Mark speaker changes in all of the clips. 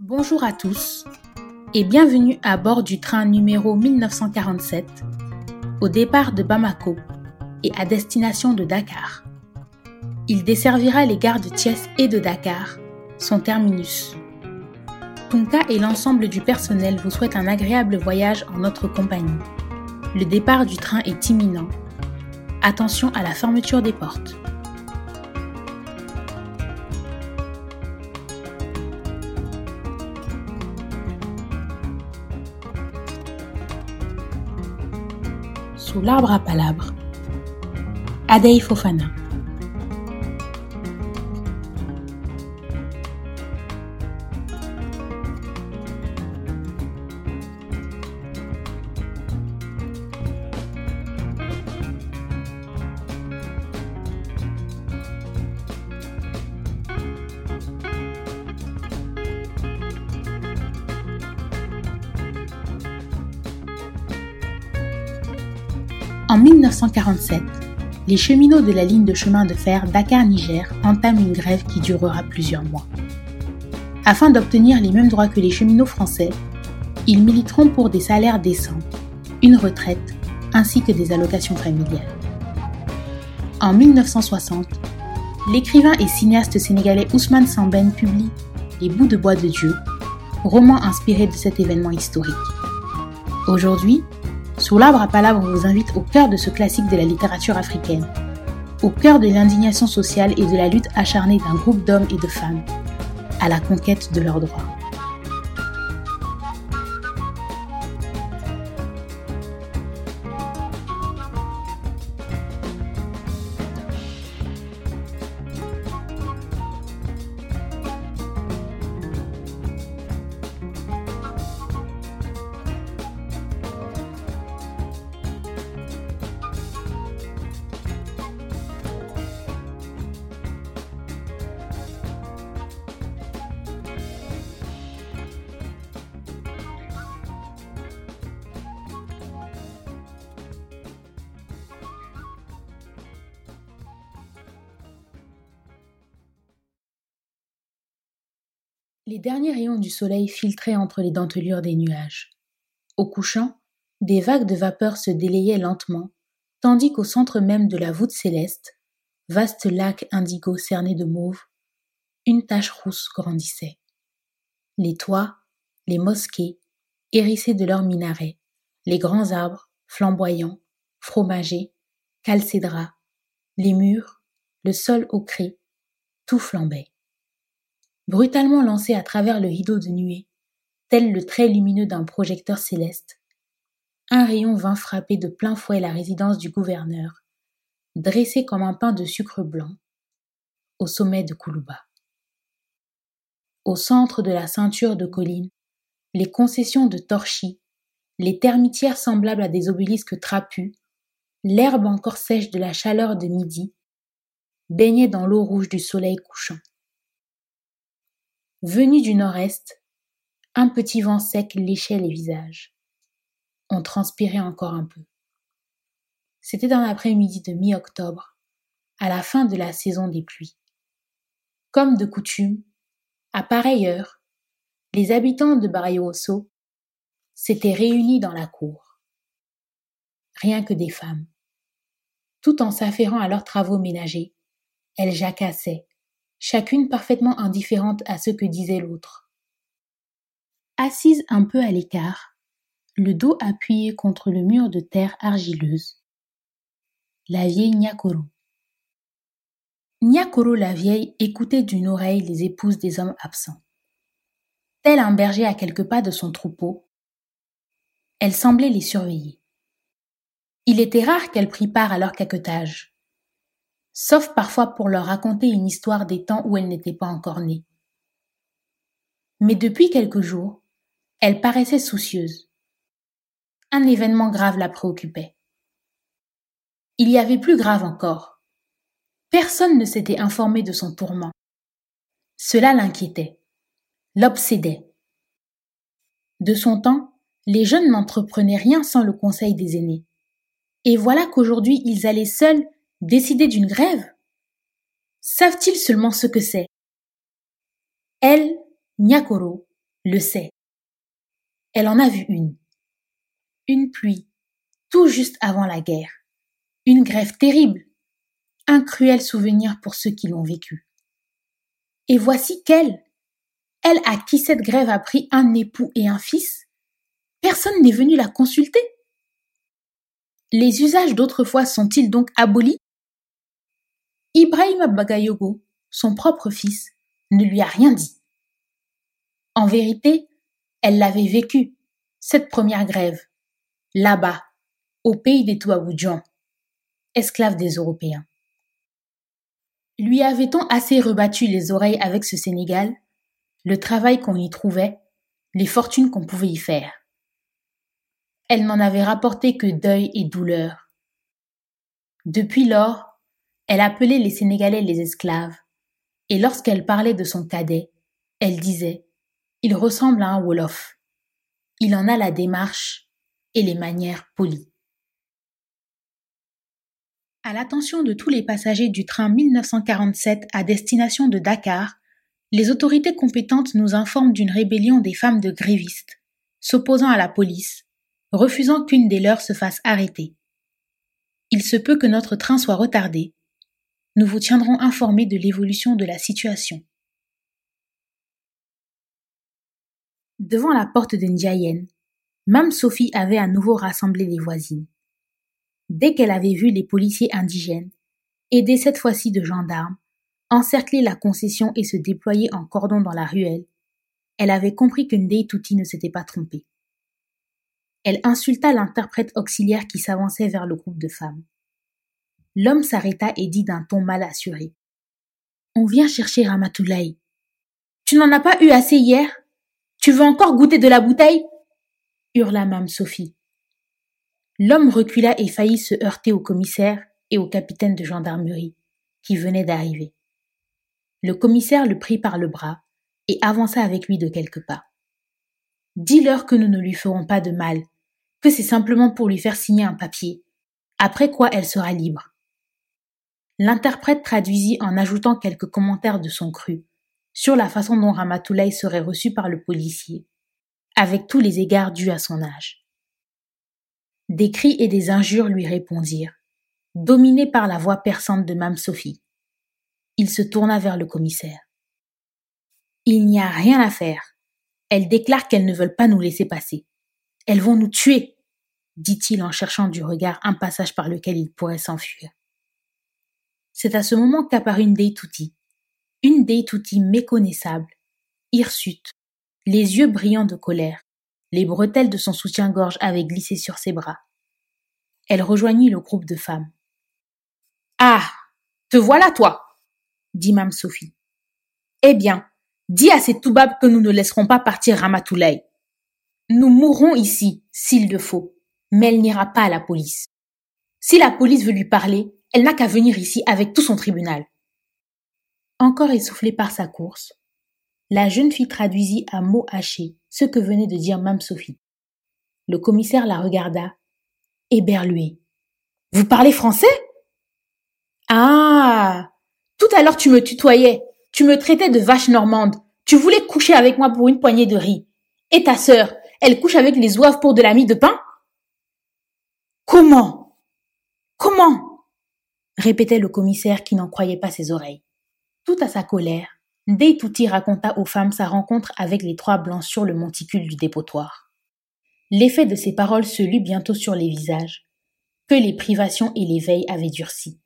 Speaker 1: Bonjour à tous et bienvenue à bord du train numéro 1947 au départ de Bamako et à destination de Dakar. Il desservira les gares de Thiès et de Dakar, son terminus. Tunka et l'ensemble du personnel vous souhaitent un agréable voyage en notre compagnie. Le départ du train est imminent. Attention à la fermeture des portes. L'arbre à palabres. Adei Fofana. En 1947, les cheminots de la ligne de chemin de fer Dakar-Niger entament une grève qui durera plusieurs mois. Afin d'obtenir les mêmes droits que les cheminots français, ils militeront pour des salaires décents, une retraite ainsi que des allocations familiales. En 1960, l'écrivain et cinéaste sénégalais Ousmane Samben publie Les bouts de bois de Dieu, roman inspiré de cet événement historique. Aujourd'hui, sous l'arbre à palabres vous invite au cœur de ce classique de la littérature africaine, au cœur de l'indignation sociale et de la lutte acharnée d'un groupe d'hommes et de femmes à la conquête de leurs droits. Les derniers rayons du soleil filtraient entre les dentelures des nuages. Au couchant, des vagues de vapeur se délayaient lentement, tandis qu'au centre même de la voûte céleste, vaste lac indigo cerné de mauve, une tache rousse grandissait. Les toits, les mosquées, hérissés de leurs minarets, les grands arbres, flamboyants, fromagés, calcédras, les murs, le sol ocré, tout flambait brutalement lancé à travers le rideau de nuée, tel le trait lumineux d'un projecteur céleste. Un rayon vint frapper de plein fouet la résidence du gouverneur, dressé comme un pain de sucre blanc, au sommet de Koulouba. Au centre de la ceinture de collines, les concessions de torchis, les termitières semblables à des obélisques trapus, l'herbe encore sèche de la chaleur de midi, baignaient dans l'eau rouge du soleil couchant. Venu du nord-est, un petit vent sec léchait les visages. On transpirait encore un peu. C'était un après-midi de mi-octobre, à la fin de la saison des pluies. Comme de coutume, à pareille heure, les habitants de Barrioso s'étaient réunis dans la cour. Rien que des femmes. Tout en s'affairant à leurs travaux ménagers, elles jacassaient, chacune parfaitement indifférente à ce que disait l'autre. Assise un peu à l'écart, le dos appuyé contre le mur de terre argileuse, la vieille Nyakoro. Nyakoro la vieille écoutait d'une oreille les épouses des hommes absents. Tel un berger à quelques pas de son troupeau, elle semblait les surveiller. Il était rare qu'elle prît part à leur caquetage sauf parfois pour leur raconter une histoire des temps où elle n'était pas encore née. Mais depuis quelques jours, elle paraissait soucieuse. Un événement grave la préoccupait. Il y avait plus grave encore. Personne ne s'était informé de son tourment. Cela l'inquiétait, l'obsédait. De son temps, les jeunes n'entreprenaient rien sans le conseil des aînés. Et voilà qu'aujourd'hui ils allaient seuls Décider d'une grève? Savent-ils seulement ce que c'est? Elle, Nyakoro, le sait. Elle en a vu une. Une pluie, tout juste avant la guerre. Une grève terrible. Un cruel souvenir pour ceux qui l'ont vécu. Et voici qu'elle, elle à qui cette grève a pris un époux et un fils, personne n'est venu la consulter. Les usages d'autrefois sont-ils donc abolis? Ibrahim Bagayogo, son propre fils, ne lui a rien dit. En vérité, elle l'avait vécu, cette première grève, là-bas, au pays des Touaboudjan, esclave des Européens. Lui avait-on assez rebattu les oreilles avec ce Sénégal, le travail qu'on y trouvait, les fortunes qu'on pouvait y faire? Elle n'en avait rapporté que deuil et douleur. Depuis lors, elle appelait les Sénégalais les esclaves, et lorsqu'elle parlait de son cadet, elle disait Il ressemble à un Wolof. Il en a la démarche et les manières polies. À l'attention de tous les passagers du train 1947 à destination de Dakar, les autorités compétentes nous informent d'une rébellion des femmes de grévistes, s'opposant à la police, refusant qu'une des leurs se fasse arrêter. Il se peut que notre train soit retardé, nous vous tiendrons informés de l'évolution de la situation. Devant la porte de Ndiayen, Mme Sophie avait à nouveau rassemblé les voisines. Dès qu'elle avait vu les policiers indigènes, aidés cette fois-ci de gendarmes, encercler la concession et se déployer en cordon dans la ruelle, elle avait compris que Ndei Tuti ne s'était pas trompée. Elle insulta l'interprète auxiliaire qui s'avançait vers le groupe de femmes. L'homme s'arrêta et dit d'un ton mal assuré. On vient chercher Ramatoulaye. Tu n'en as pas eu assez hier? Tu veux encore goûter de la bouteille? hurla Mme Sophie. L'homme recula et faillit se heurter au commissaire et au capitaine de gendarmerie, qui venait d'arriver. Le commissaire le prit par le bras et avança avec lui de quelques pas. Dis-leur que nous ne lui ferons pas de mal, que c'est simplement pour lui faire signer un papier, après quoi elle sera libre. L'interprète traduisit en ajoutant quelques commentaires de son cru sur la façon dont Ramatoulaye serait reçu par le policier, avec tous les égards dus à son âge. Des cris et des injures lui répondirent, dominés par la voix perçante de Mame Sophie. Il se tourna vers le commissaire. Il n'y a rien à faire. Elles déclarent qu'elles ne veulent pas nous laisser passer. Elles vont nous tuer, dit-il en cherchant du regard un passage par lequel il pourrait s'enfuir. C'est à ce moment qu'apparut une Deituti, une Deituti méconnaissable, hirsute, les yeux brillants de colère, les bretelles de son soutien-gorge avaient glissé sur ses bras. Elle rejoignit le groupe de femmes. Ah. Te voilà, toi. dit Mame Sophie. Eh bien, dis à ces toubabs que nous ne laisserons pas partir Ramatoulaye. Nous mourrons ici, s'il le faut, mais elle n'ira pas à la police. Si la police veut lui parler, elle n'a qu'à venir ici avec tout son tribunal. Encore essoufflée par sa course, la jeune fille traduisit à mots hachés ce que venait de dire Mme Sophie. Le commissaire la regarda, éberlué. Vous parlez français? Ah! Tout à l'heure tu me tutoyais, tu me traitais de vache normande, tu voulais coucher avec moi pour une poignée de riz. Et ta sœur, elle couche avec les oeufs pour de la mie de pain? Comment? Comment? Répétait le commissaire qui n'en croyait pas ses oreilles. Tout à sa colère, Tuti raconta aux femmes sa rencontre avec les trois blancs sur le monticule du dépotoir. L'effet de ces paroles se lut bientôt sur les visages, que les privations et les veilles avaient durci.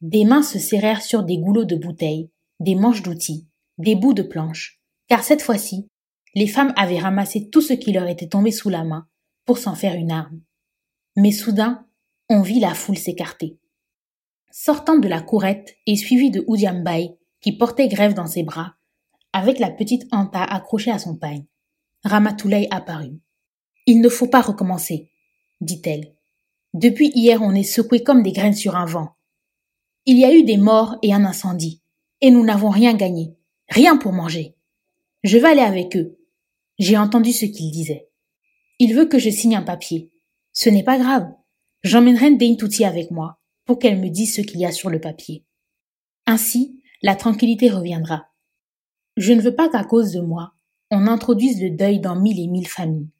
Speaker 1: Des mains se serrèrent sur des goulots de bouteilles, des manches d'outils, des bouts de planches, car cette fois-ci, les femmes avaient ramassé tout ce qui leur était tombé sous la main pour s'en faire une arme. Mais soudain, on vit la foule s'écarter sortant de la courette et suivi de Oudiambaï, qui portait Grève dans ses bras, avec la petite Anta accrochée à son pagne. Ramatoulaye apparut. Il ne faut pas recommencer, dit-elle. Depuis hier, on est secoué comme des graines sur un vent. Il y a eu des morts et un incendie, et nous n'avons rien gagné, rien pour manger. Je vais aller avec eux. J'ai entendu ce qu'ils disaient. Il veut que je signe un papier. Ce n'est pas grave. J'emmènerai Ndeintouti avec moi pour qu'elle me dise ce qu'il y a sur le papier. Ainsi, la tranquillité reviendra. Je ne veux pas qu'à cause de moi, on introduise le deuil dans mille et mille familles,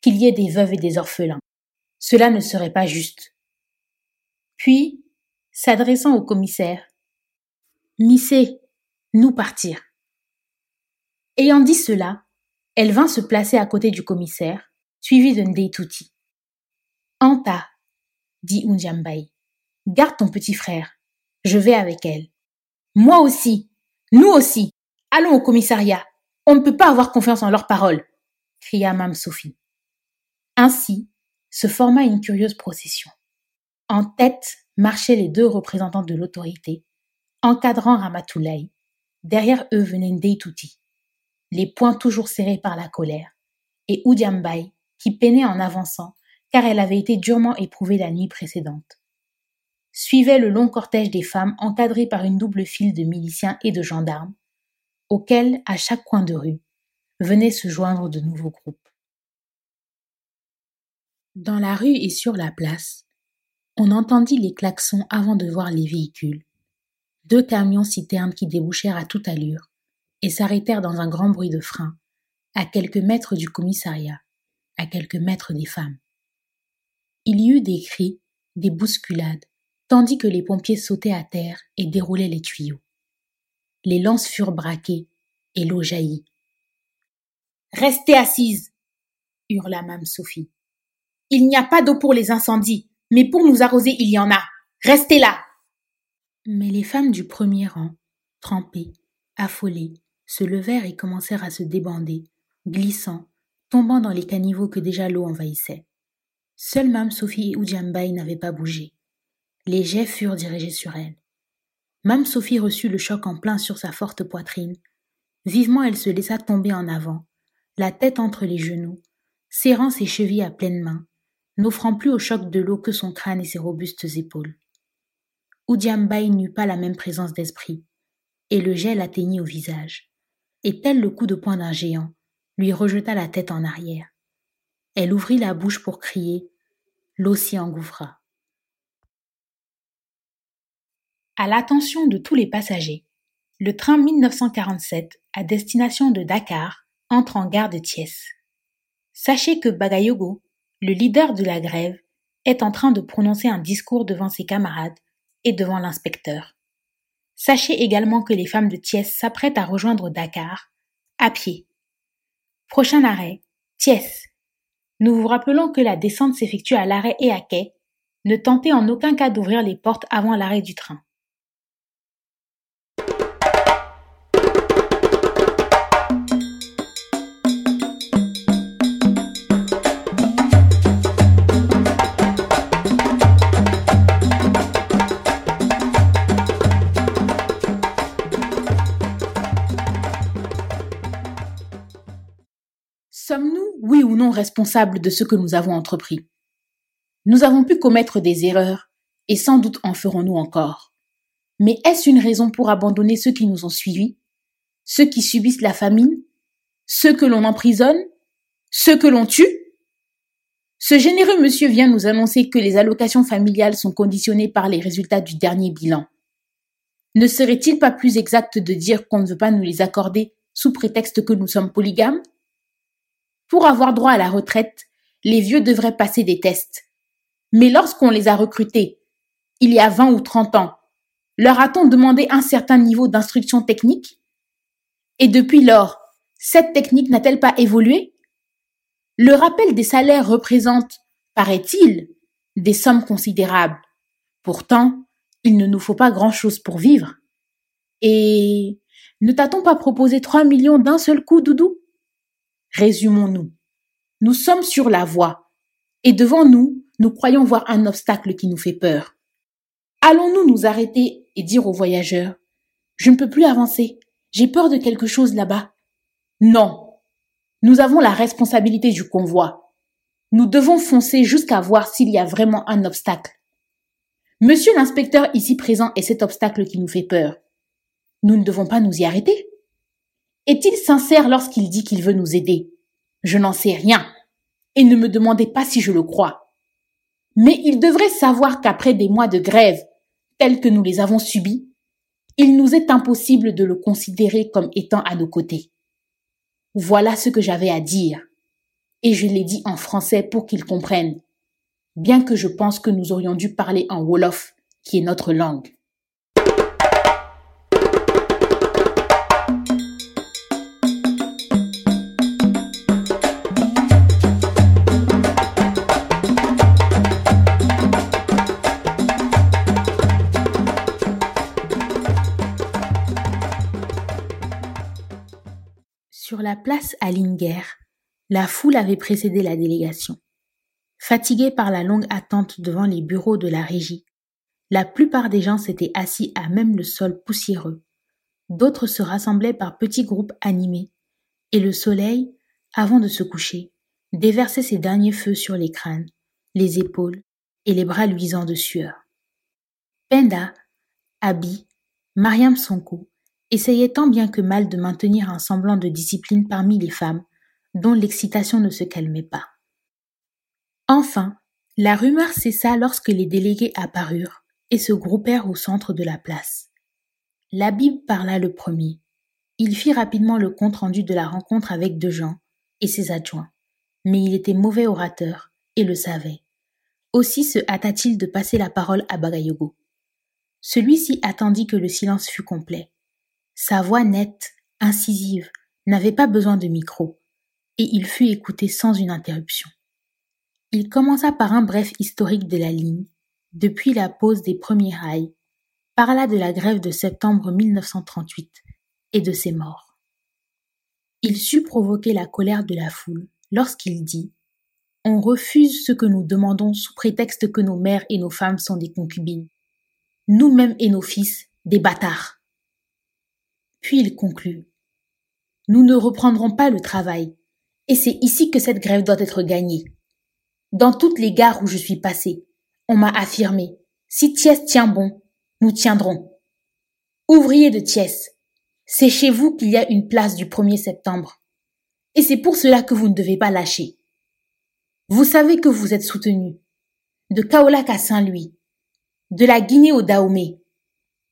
Speaker 1: qu'il y ait des veuves et des orphelins. Cela ne serait pas juste. Puis, s'adressant au commissaire, Missé, nous partir. Ayant dit cela, elle vint se placer à côté du commissaire, suivie de Ndeituti. Anta, dit Unjambai, garde ton petit frère. Je vais avec elle. Moi aussi. Nous aussi. Allons au commissariat. On ne peut pas avoir confiance en leurs paroles, cria Mme Sophie. Ainsi se forma une curieuse procession. En tête marchaient les deux représentants de l'autorité, encadrant Ramatoulaye. Derrière eux venait Ndeituti, les poings toujours serrés par la colère, et Oudiambaï, qui peinait en avançant, car elle avait été durement éprouvée la nuit précédente. Suivait le long cortège des femmes encadrées par une double file de miliciens et de gendarmes, auxquels, à chaque coin de rue, venaient se joindre de nouveaux groupes. Dans la rue et sur la place, on entendit les klaxons avant de voir les véhicules. Deux camions citernes qui débouchèrent à toute allure et s'arrêtèrent dans un grand bruit de frein, à quelques mètres du commissariat, à quelques mètres des femmes. Il y eut des cris, des bousculades, tandis que les pompiers sautaient à terre et déroulaient les tuyaux. Les lances furent braquées et l'eau jaillit. Restez assise, hurla Mme Sophie. Il n'y a pas d'eau pour les incendies, mais pour nous arroser il y en a. Restez là. Mais les femmes du premier rang, trempées, affolées, se levèrent et commencèrent à se débander, glissant, tombant dans les caniveaux que déjà l'eau envahissait. Seule Mme Sophie et Oudjambaï n'avaient pas bougé. Les jets furent dirigés sur elle. Mme Sophie reçut le choc en plein sur sa forte poitrine. Vivement elle se laissa tomber en avant, la tête entre les genoux, serrant ses chevilles à pleine main, n'offrant plus au choc de l'eau que son crâne et ses robustes épaules. Oudiambaï n'eut pas la même présence d'esprit, et le jet l'atteignit au visage, et tel le coup de poing d'un géant, lui rejeta la tête en arrière. Elle ouvrit la bouche pour crier, l'eau s'y engouffra. À l'attention de tous les passagers, le train 1947 à destination de Dakar entre en gare de Thiès. Sachez que Bagayogo, le leader de la grève, est en train de prononcer un discours devant ses camarades et devant l'inspecteur. Sachez également que les femmes de Thiès s'apprêtent à rejoindre Dakar, à pied. Prochain arrêt, Thiès. Nous vous rappelons que la descente s'effectue à l'arrêt et à quai. Ne tentez en aucun cas d'ouvrir les portes avant l'arrêt du train. Non, responsables de ce que nous avons entrepris. Nous avons pu commettre des erreurs, et sans doute en ferons-nous encore. Mais est-ce une raison pour abandonner ceux qui nous ont suivis? Ceux qui subissent la famine? Ceux que l'on emprisonne? Ceux que l'on tue? Ce généreux monsieur vient nous annoncer que les allocations familiales sont conditionnées par les résultats du dernier bilan. Ne serait-il pas plus exact de dire qu'on ne veut pas nous les accorder sous prétexte que nous sommes polygames? Pour avoir droit à la retraite, les vieux devraient passer des tests. Mais lorsqu'on les a recrutés, il y a 20 ou 30 ans, leur a-t-on demandé un certain niveau d'instruction technique? Et depuis lors, cette technique n'a-t-elle pas évolué? Le rappel des salaires représente, paraît-il, des sommes considérables. Pourtant, il ne nous faut pas grand-chose pour vivre. Et ne t'a-t-on pas proposé 3 millions d'un seul coup, Doudou? Résumons-nous. Nous sommes sur la voie, et devant nous, nous croyons voir un obstacle qui nous fait peur. Allons-nous nous arrêter et dire aux voyageurs Je ne peux plus avancer, j'ai peur de quelque chose là-bas. Non. Nous avons la responsabilité du convoi. Nous devons foncer jusqu'à voir s'il y a vraiment un obstacle. Monsieur l'inspecteur ici présent est cet obstacle qui nous fait peur. Nous ne devons pas nous y arrêter. Est-il sincère lorsqu'il dit qu'il veut nous aider? Je n'en sais rien. Et ne me demandez pas si je le crois. Mais il devrait savoir qu'après des mois de grève, tels que nous les avons subis, il nous est impossible de le considérer comme étant à nos côtés. Voilà ce que j'avais à dire. Et je l'ai dit en français pour qu'ils comprennent. Bien que je pense que nous aurions dû parler en Wolof, qui est notre langue. Sur la place Alinger, la foule avait précédé la délégation. Fatigués par la longue attente devant les bureaux de la régie, la plupart des gens s'étaient assis à même le sol poussiéreux. D'autres se rassemblaient par petits groupes animés, et le soleil, avant de se coucher, déversait ses derniers feux sur les crânes, les épaules et les bras luisants de sueur. Penda, Abi, Mariam Sonko essayait tant bien que mal de maintenir un semblant de discipline parmi les femmes, dont l'excitation ne se calmait pas. Enfin, la rumeur cessa lorsque les délégués apparurent et se groupèrent au centre de la place. L'Abib parla le premier. Il fit rapidement le compte rendu de la rencontre avec gens et ses adjoints, mais il était mauvais orateur et le savait. Aussi se hâta-t-il de passer la parole à Bagayogo. Celui-ci attendit que le silence fût complet. Sa voix nette, incisive, n'avait pas besoin de micro, et il fut écouté sans une interruption. Il commença par un bref historique de la ligne, depuis la pose des premiers rails, parla de la grève de septembre 1938 et de ses morts. Il sut provoquer la colère de la foule lorsqu'il dit On refuse ce que nous demandons sous prétexte que nos mères et nos femmes sont des concubines. Nous-mêmes et nos fils, des bâtards. Puis il conclut. Nous ne reprendrons pas le travail, et c'est ici que cette grève doit être gagnée. Dans toutes les gares où je suis passé, on m'a affirmé, si Thiès tient bon, nous tiendrons. Ouvriers de Thiès, c'est chez vous qu'il y a une place du 1er septembre. Et c'est pour cela que vous ne devez pas lâcher. Vous savez que vous êtes soutenu. De Kaolac à Saint-Louis, de la Guinée au Dahomey,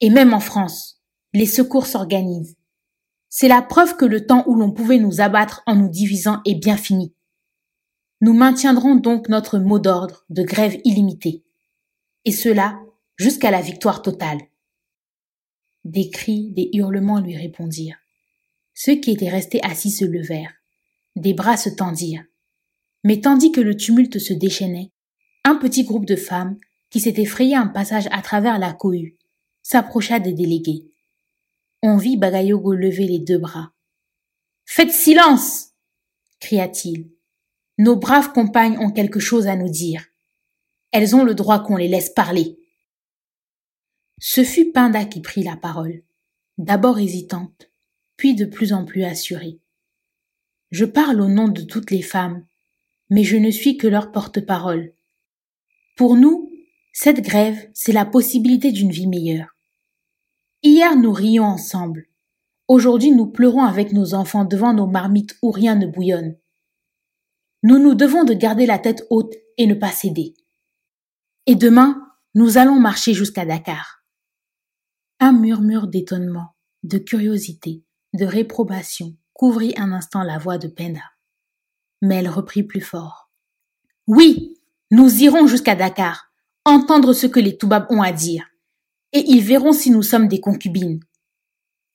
Speaker 1: et même en France les secours s'organisent. C'est la preuve que le temps où l'on pouvait nous abattre en nous divisant est bien fini. Nous maintiendrons donc notre mot d'ordre de grève illimitée. Et cela jusqu'à la victoire totale. Des cris, des hurlements lui répondirent. Ceux qui étaient restés assis se levèrent. Des bras se tendirent. Mais tandis que le tumulte se déchaînait, un petit groupe de femmes, qui s'étaient frayé un passage à travers la cohue, s'approcha des délégués. On vit Bagayogo lever les deux bras. Faites silence! cria-t-il. Nos braves compagnes ont quelque chose à nous dire. Elles ont le droit qu'on les laisse parler. Ce fut Pinda qui prit la parole, d'abord hésitante, puis de plus en plus assurée. Je parle au nom de toutes les femmes, mais je ne suis que leur porte-parole. Pour nous, cette grève, c'est la possibilité d'une vie meilleure. Hier nous rions ensemble. Aujourd'hui nous pleurons avec nos enfants devant nos marmites où rien ne bouillonne. Nous nous devons de garder la tête haute et ne pas céder. Et demain, nous allons marcher jusqu'à Dakar. Un murmure d'étonnement, de curiosité, de réprobation couvrit un instant la voix de Penda. Mais elle reprit plus fort. Oui, nous irons jusqu'à Dakar, entendre ce que les Toubabs ont à dire et ils verront si nous sommes des concubines.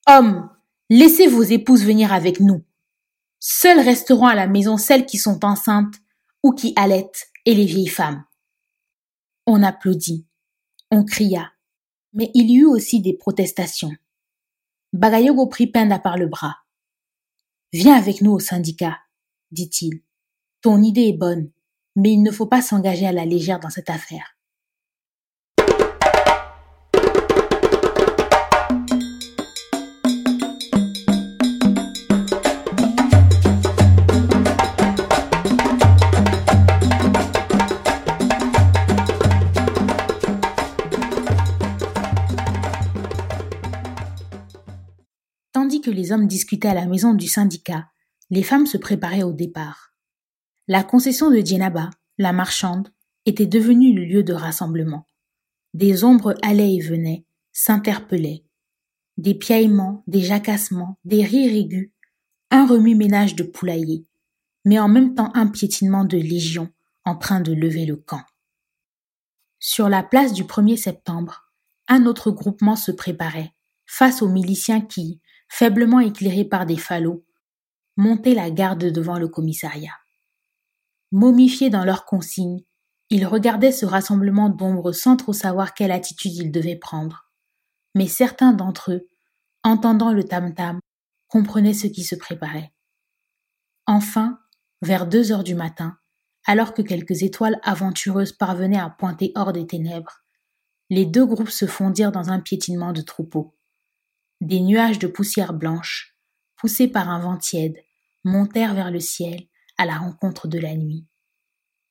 Speaker 1: Hommes, laissez vos épouses venir avec nous. Seules resteront à la maison celles qui sont enceintes ou qui allaitent et les vieilles femmes. On applaudit, on cria, mais il y eut aussi des protestations. Bagayogo prit Penda par le bras. Viens avec nous au syndicat, dit-il. Ton idée est bonne, mais il ne faut pas s'engager à la légère dans cette affaire. Les hommes discutaient à la maison du syndicat, les femmes se préparaient au départ. La concession de Djenaba, la marchande, était devenue le lieu de rassemblement. Des ombres allaient et venaient, s'interpellaient. Des piaillements, des jacassements, des rires aigus, un remue-ménage de poulailler, mais en même temps un piétinement de légion en train de lever le camp. Sur la place du 1er septembre, un autre groupement se préparait, face aux miliciens qui, faiblement éclairés par des falots, montaient la garde devant le commissariat. Momifiés dans leurs consignes, ils regardaient ce rassemblement d'ombres sans trop savoir quelle attitude ils devaient prendre. Mais certains d'entre eux, entendant le tam-tam, comprenaient ce qui se préparait. Enfin, vers deux heures du matin, alors que quelques étoiles aventureuses parvenaient à pointer hors des ténèbres, les deux groupes se fondirent dans un piétinement de troupeaux. Des nuages de poussière blanche, poussés par un vent tiède, montèrent vers le ciel à la rencontre de la nuit.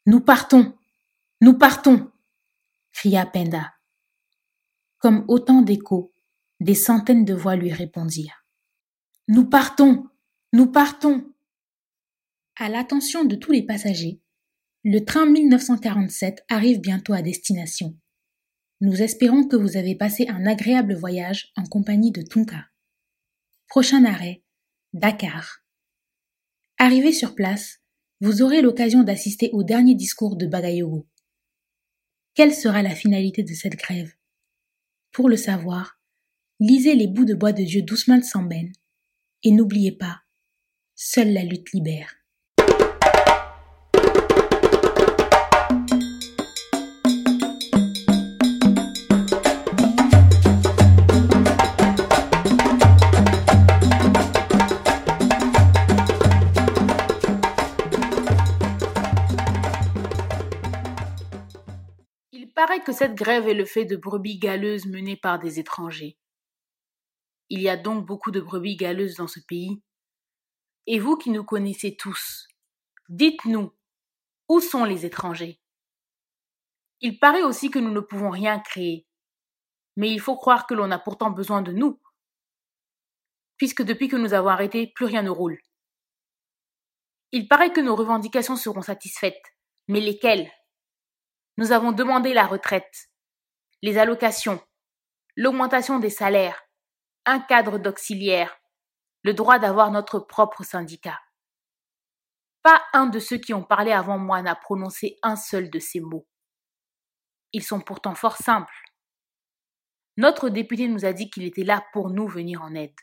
Speaker 1: Nous partons. Nous partons. cria Penda. Comme autant d'échos, des centaines de voix lui répondirent. Nous partons. Nous partons. À l'attention de tous les passagers, le train 1947 arrive bientôt à destination. Nous espérons que vous avez passé un agréable voyage en compagnie de Tonka. Prochain arrêt, Dakar. Arrivé sur place, vous aurez l'occasion d'assister au dernier discours de Bagayogo. Quelle sera la finalité de cette grève? Pour le savoir, lisez les bouts de bois de Dieu d'Ousmane Samben et n'oubliez pas, seule la lutte libère.
Speaker 2: Paraît que cette grève est le fait de brebis galeuses menées par des étrangers. Il y a donc beaucoup de brebis galeuses dans ce pays. Et vous qui nous connaissez tous, dites-nous, où sont les étrangers? Il paraît aussi que nous ne pouvons rien créer. Mais il faut croire que l'on a pourtant besoin de nous, puisque depuis que nous avons arrêté, plus rien ne roule. Il paraît que nos revendications seront satisfaites, mais lesquelles? Nous avons demandé la retraite, les allocations, l'augmentation des salaires, un cadre d'auxiliaire, le droit d'avoir notre propre syndicat. Pas un de ceux qui ont parlé avant moi n'a prononcé un seul de ces mots. Ils sont pourtant fort simples. Notre député nous a dit qu'il était là pour nous venir en aide.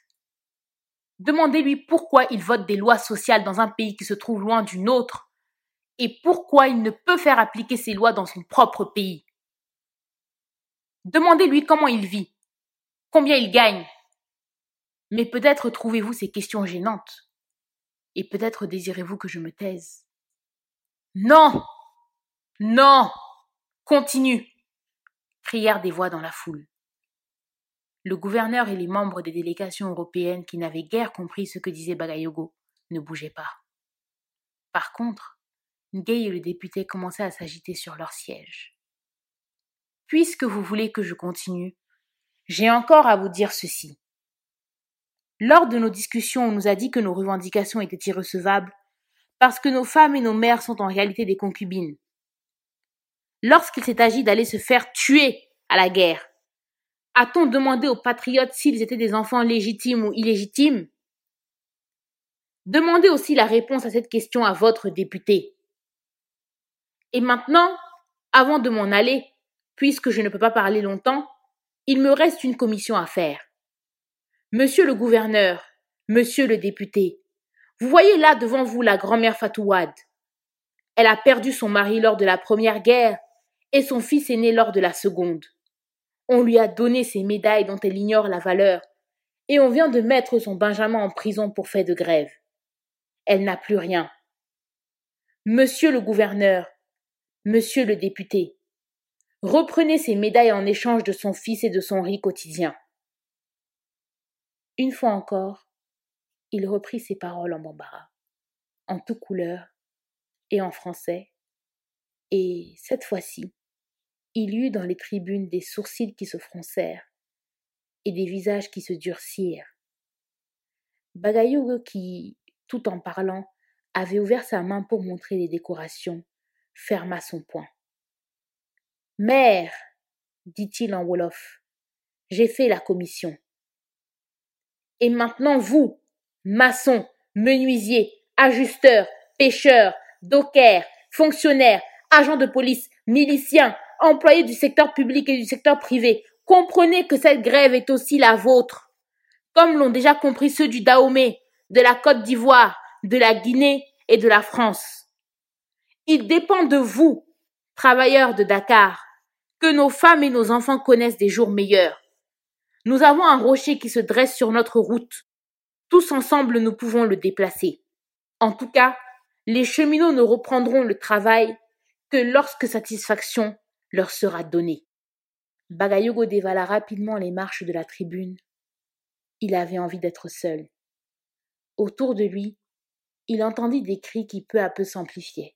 Speaker 2: Demandez-lui pourquoi il vote des lois sociales dans un pays qui se trouve loin du nôtre et pourquoi il ne peut faire appliquer ses lois dans son propre pays. Demandez-lui comment il vit, combien il gagne. Mais peut-être trouvez-vous ces questions gênantes, et peut-être désirez-vous que je me taise. Non. Non. Continue. crièrent des voix dans la foule. Le gouverneur et les membres des délégations européennes qui n'avaient guère compris ce que disait Bagayogo ne bougeaient pas. Par contre, Gay et le député commençaient à s'agiter sur leur siège. Puisque vous voulez que je continue, j'ai encore à vous dire ceci. Lors de nos discussions, on nous a dit que nos revendications étaient irrecevables parce que nos femmes et nos mères sont en réalité des concubines. Lorsqu'il s'est agi d'aller se faire tuer à la guerre, a-t-on demandé aux patriotes s'ils étaient des enfants légitimes ou illégitimes? Demandez aussi la réponse à cette question à votre député. Et maintenant, avant de m'en aller, puisque je ne peux pas parler longtemps, il me reste une commission à faire. Monsieur le gouverneur, monsieur le député, vous voyez là devant vous la grand-mère Fatouad. Elle a perdu son mari lors de la première guerre et son fils est né lors de la seconde. On lui a donné ses médailles dont elle ignore la valeur, et on vient de mettre son Benjamin en prison pour fait de grève. Elle n'a plus rien. Monsieur le gouverneur, Monsieur le député, reprenez ces médailles en échange de son fils et de son riz quotidien. Une fois encore, il reprit ses paroles en bambara, en toute couleur et en français, et cette fois-ci, il y eut dans les tribunes des sourcils qui se froncèrent et des visages qui se durcirent. Bagayougo qui, tout en parlant, avait ouvert sa main pour montrer les décorations, ferma son poing. Mère, dit-il en Wolof, j'ai fait la commission. Et maintenant vous, maçons, menuisiers, ajusteurs, pêcheurs, dockers, fonctionnaires, agents de police, miliciens, employés du secteur public et du secteur privé, comprenez que cette grève est aussi la vôtre, comme l'ont déjà compris ceux du Dahomey, de la Côte d'Ivoire, de la Guinée et de la France. Il dépend de vous, travailleurs de Dakar, que nos femmes et nos enfants connaissent des jours meilleurs. Nous avons un rocher qui se dresse sur notre route. Tous ensemble nous pouvons le déplacer. En tout cas, les cheminots ne reprendront le travail que lorsque satisfaction leur sera donnée. Bagayogo dévala rapidement les marches de la tribune. Il avait envie d'être seul. Autour de lui, il entendit des cris qui peu à peu s'amplifiaient.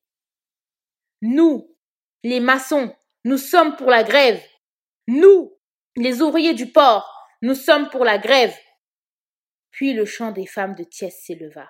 Speaker 2: Nous, les maçons, nous sommes pour la grève. Nous, les ouvriers du port, nous sommes pour la grève. Puis le chant des femmes de Thiès s'éleva.